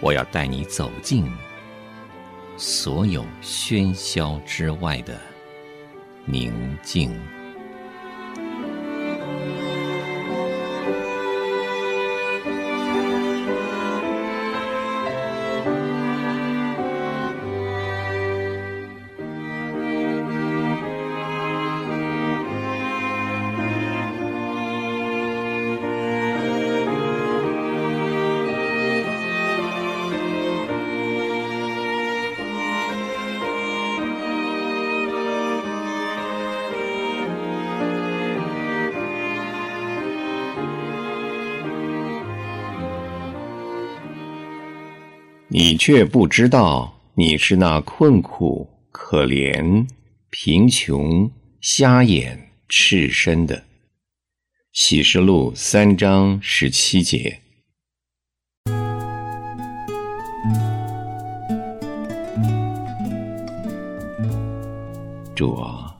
我要带你走进所有喧嚣之外的宁静。你却不知道，你是那困苦、可怜、贫穷、瞎眼、赤身的。启示录三章十七节。主啊，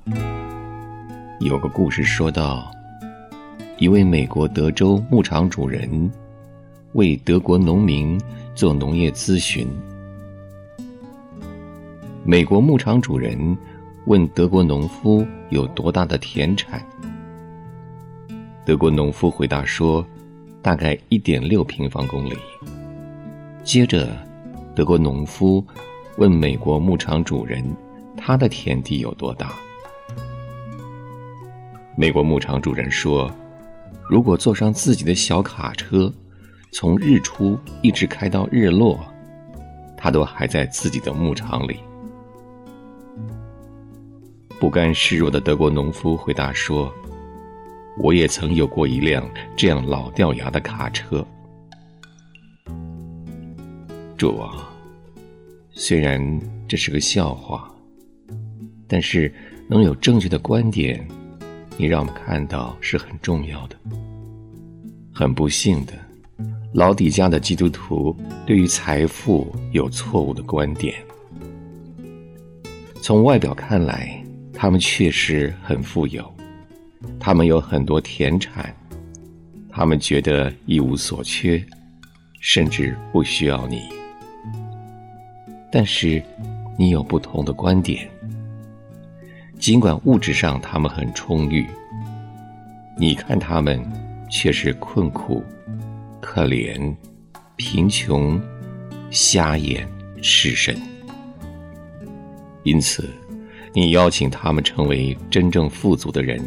有个故事说到，一位美国德州牧场主人为德国农民。做农业咨询，美国牧场主人问德国农夫有多大的田产。德国农夫回答说，大概一点六平方公里。接着，德国农夫问美国牧场主人，他的田地有多大？美国牧场主人说，如果坐上自己的小卡车。从日出一直开到日落，他都还在自己的牧场里。不甘示弱的德国农夫回答说：“我也曾有过一辆这样老掉牙的卡车。”主啊，虽然这是个笑话，但是能有正确的观点，你让我们看到是很重要的。很不幸的。老底家的基督徒对于财富有错误的观点。从外表看来，他们确实很富有，他们有很多田产，他们觉得一无所缺，甚至不需要你。但是，你有不同的观点。尽管物质上他们很充裕，你看他们却是困苦。可怜、贫穷、瞎眼、失身，因此，你邀请他们成为真正富足的人，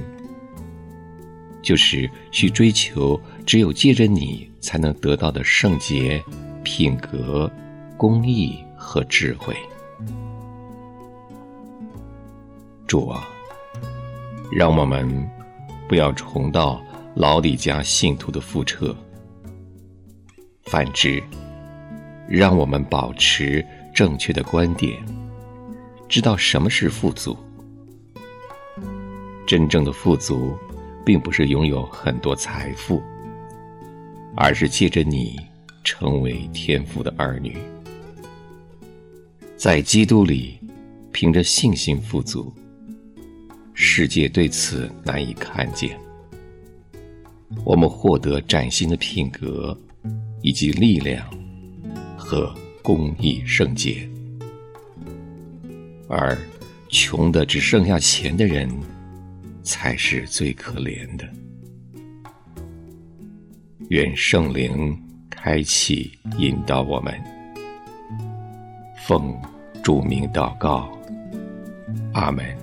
就是去追求只有借着你才能得到的圣洁、品格、公义和智慧。主啊，让我们不要重蹈老李家信徒的覆辙。反之，让我们保持正确的观点，知道什么是富足。真正的富足，并不是拥有很多财富，而是借着你成为天父的儿女，在基督里凭着信心富足。世界对此难以看见，我们获得崭新的品格。以及力量和公益圣洁，而穷的只剩下钱的人，才是最可怜的。愿圣灵开启引导我们，奉主名祷告，阿门。